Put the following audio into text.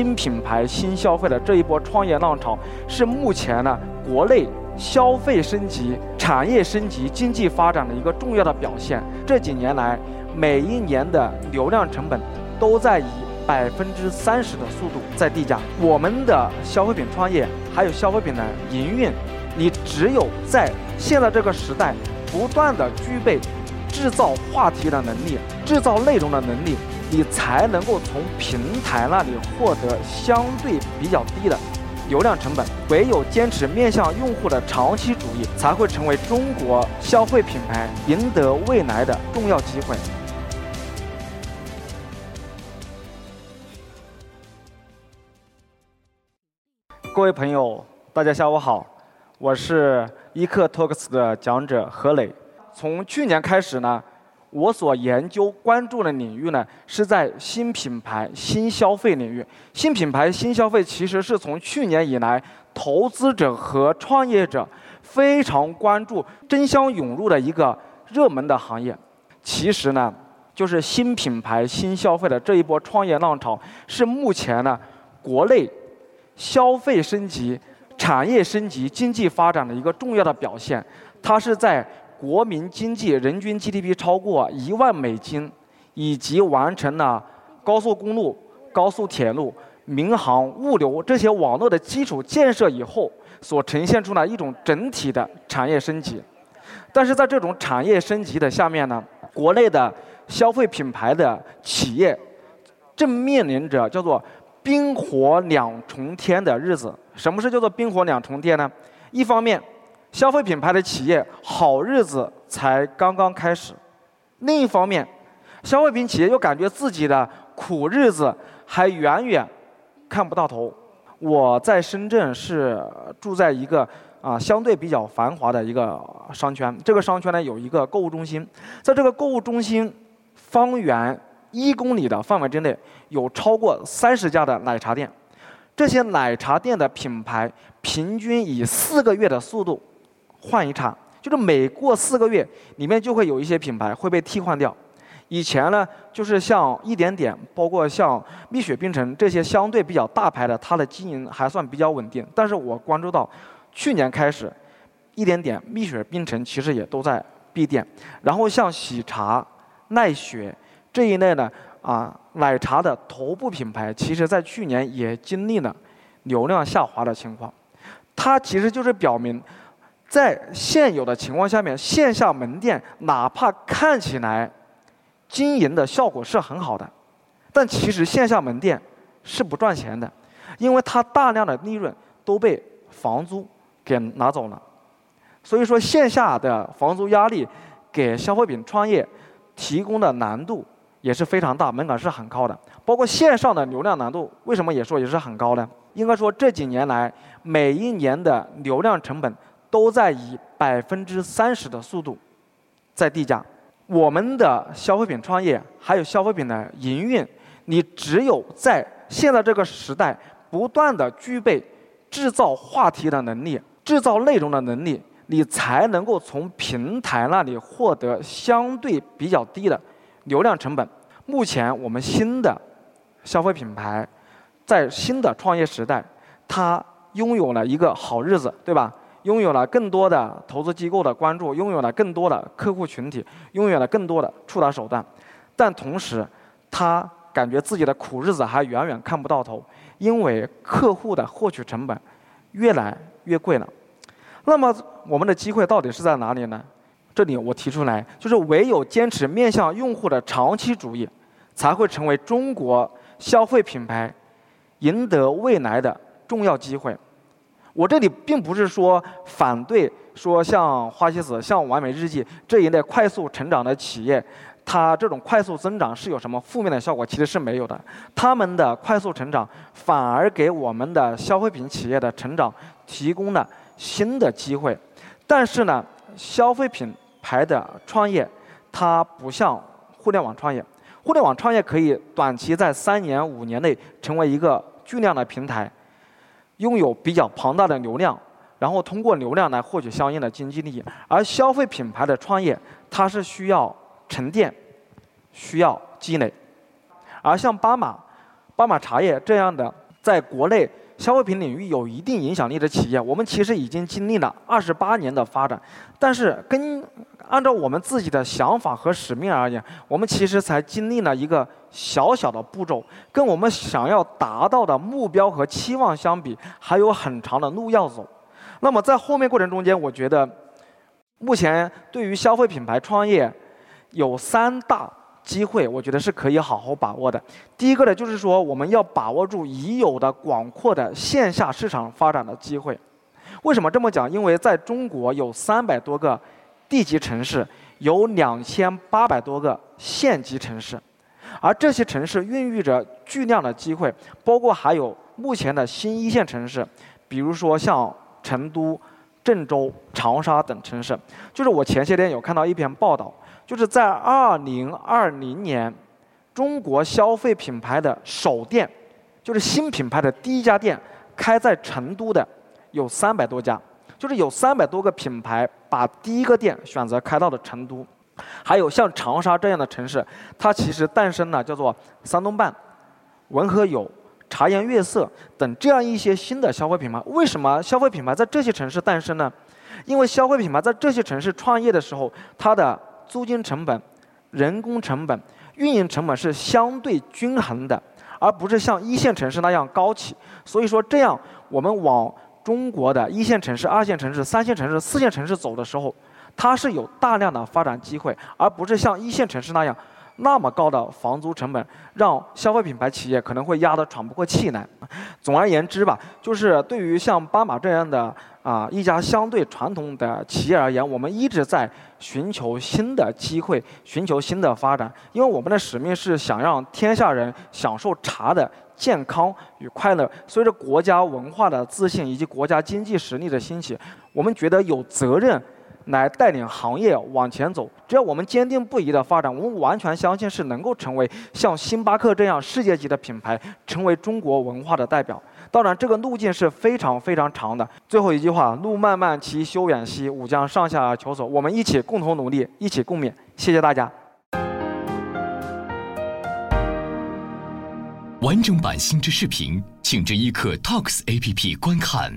新品牌、新消费的这一波创业浪潮，是目前呢国内消费升级、产业升级、经济发展的一个重要的表现。这几年来，每一年的流量成本都在以百分之三十的速度在递加。我们的消费品创业还有消费品的营运，你只有在现在这个时代，不断的具备制造话题的能力、制造内容的能力。你才能够从平台那里获得相对比较低的流量成本。唯有坚持面向用户的长期主义，才会成为中国消费品牌赢得未来的重要机会。各位朋友，大家下午好，我是一克 Talks 的讲者何磊。从去年开始呢。我所研究关注的领域呢，是在新品牌、新消费领域。新品牌、新消费其实是从去年以来，投资者和创业者非常关注、争相涌入的一个热门的行业。其实呢，就是新品牌、新消费的这一波创业浪潮，是目前呢国内消费升级、产业升级、经济发展的一个重要的表现。它是在。国民经济人均 GDP 超过一万美金，以及完成了高速公路、高速铁路、民航、物流这些网络的基础建设以后，所呈现出来一种整体的产业升级。但是在这种产业升级的下面呢，国内的消费品牌的企业正面临着叫做冰火两重天的日子。什么是叫做冰火两重天呢？一方面，消费品牌的企业好日子才刚刚开始，另一方面，消费品企业又感觉自己的苦日子还远远看不到头。我在深圳是住在一个啊相对比较繁华的一个商圈，这个商圈呢有一个购物中心，在这个购物中心方圆一公里的范围之内，有超过三十家的奶茶店，这些奶茶店的品牌平均以四个月的速度。换一茬，就是每过四个月，里面就会有一些品牌会被替换掉。以前呢，就是像一点点，包括像蜜雪冰城这些相对比较大牌的，它的经营还算比较稳定。但是我关注到，去年开始，一点点、蜜雪冰城其实也都在闭店。然后像喜茶、奈雪这一类呢，啊，奶茶的头部品牌，其实在去年也经历了流量下滑的情况。它其实就是表明。在现有的情况下面，线下门店哪怕看起来经营的效果是很好的，但其实线下门店是不赚钱的，因为它大量的利润都被房租给拿走了。所以说，线下的房租压力给消费品创业提供的难度也是非常大，门槛是很高的。包括线上的流量难度，为什么也说也是很高呢？应该说这几年来，每一年的流量成本。都在以百分之三十的速度在递减。我们的消费品创业还有消费品的营运，你只有在现在这个时代不断的具备制造话题的能力、制造内容的能力，你才能够从平台那里获得相对比较低的流量成本。目前我们新的消费品牌在新的创业时代，它拥有了一个好日子，对吧？拥有了更多的投资机构的关注，拥有了更多的客户群体，拥有了更多的触达手段，但同时，他感觉自己的苦日子还远远看不到头，因为客户的获取成本越来越贵了。那么，我们的机会到底是在哪里呢？这里我提出来，就是唯有坚持面向用户的长期主义，才会成为中国消费品牌赢得未来的重要机会。我这里并不是说反对说像花西子、像完美日记这一类快速成长的企业，它这种快速增长是有什么负面的效果？其实是没有的。他们的快速成长反而给我们的消费品企业的成长提供了新的机会。但是呢，消费品牌的创业它不像互联网创业，互联网创业可以短期在三年、五年内成为一个巨量的平台。拥有比较庞大的流量，然后通过流量来获取相应的经济利益。而消费品牌的创业，它是需要沉淀，需要积累。而像巴马、巴马茶叶这样的在国内消费品领域有一定影响力的企业，我们其实已经经历了二十八年的发展，但是跟按照我们自己的想法和使命而言，我们其实才经历了一个小小的步骤，跟我们想要达到的目标和期望相比，还有很长的路要走。那么在后面过程中间，我觉得目前对于消费品牌创业有三大机会，我觉得是可以好好把握的。第一个呢，就是说我们要把握住已有的广阔的线下市场发展的机会。为什么这么讲？因为在中国有三百多个。地级城市有两千八百多个县级城市，而这些城市孕育着巨量的机会，包括还有目前的新一线城市，比如说像成都、郑州、长沙等城市。就是我前些天有看到一篇报道，就是在二零二零年，中国消费品牌的首店，就是新品牌的第一家店开在成都的有三百多家。就是有三百多个品牌把第一个店选择开到了成都，还有像长沙这样的城市，它其实诞生了叫做山东办、文和友、茶颜悦色等这样一些新的消费品牌。为什么消费品牌在这些城市诞生呢？因为消费品牌在这些城市创业的时候，它的租金成本、人工成本、运营成本是相对均衡的，而不是像一线城市那样高起。所以说，这样我们往中国的一线城市、二线城市、三线城市、四线城市走的时候，它是有大量的发展机会，而不是像一线城市那样那么高的房租成本，让消费品牌企业可能会压得喘不过气来。总而言之吧，就是对于像斑马这样的啊一家相对传统的企业而言，我们一直在寻求新的机会，寻求新的发展，因为我们的使命是想让天下人享受茶的。健康与快乐，随着国家文化的自信以及国家经济实力的兴起，我们觉得有责任来带领行业往前走。只要我们坚定不移的发展，我们完全相信是能够成为像星巴克这样世界级的品牌，成为中国文化的代表。当然，这个路径是非常非常长的。最后一句话：路漫漫其修远兮，吾将上下而求索。我们一起共同努力，一起共勉。谢谢大家。完整版星之视频，请至一刻 Talks APP 观看。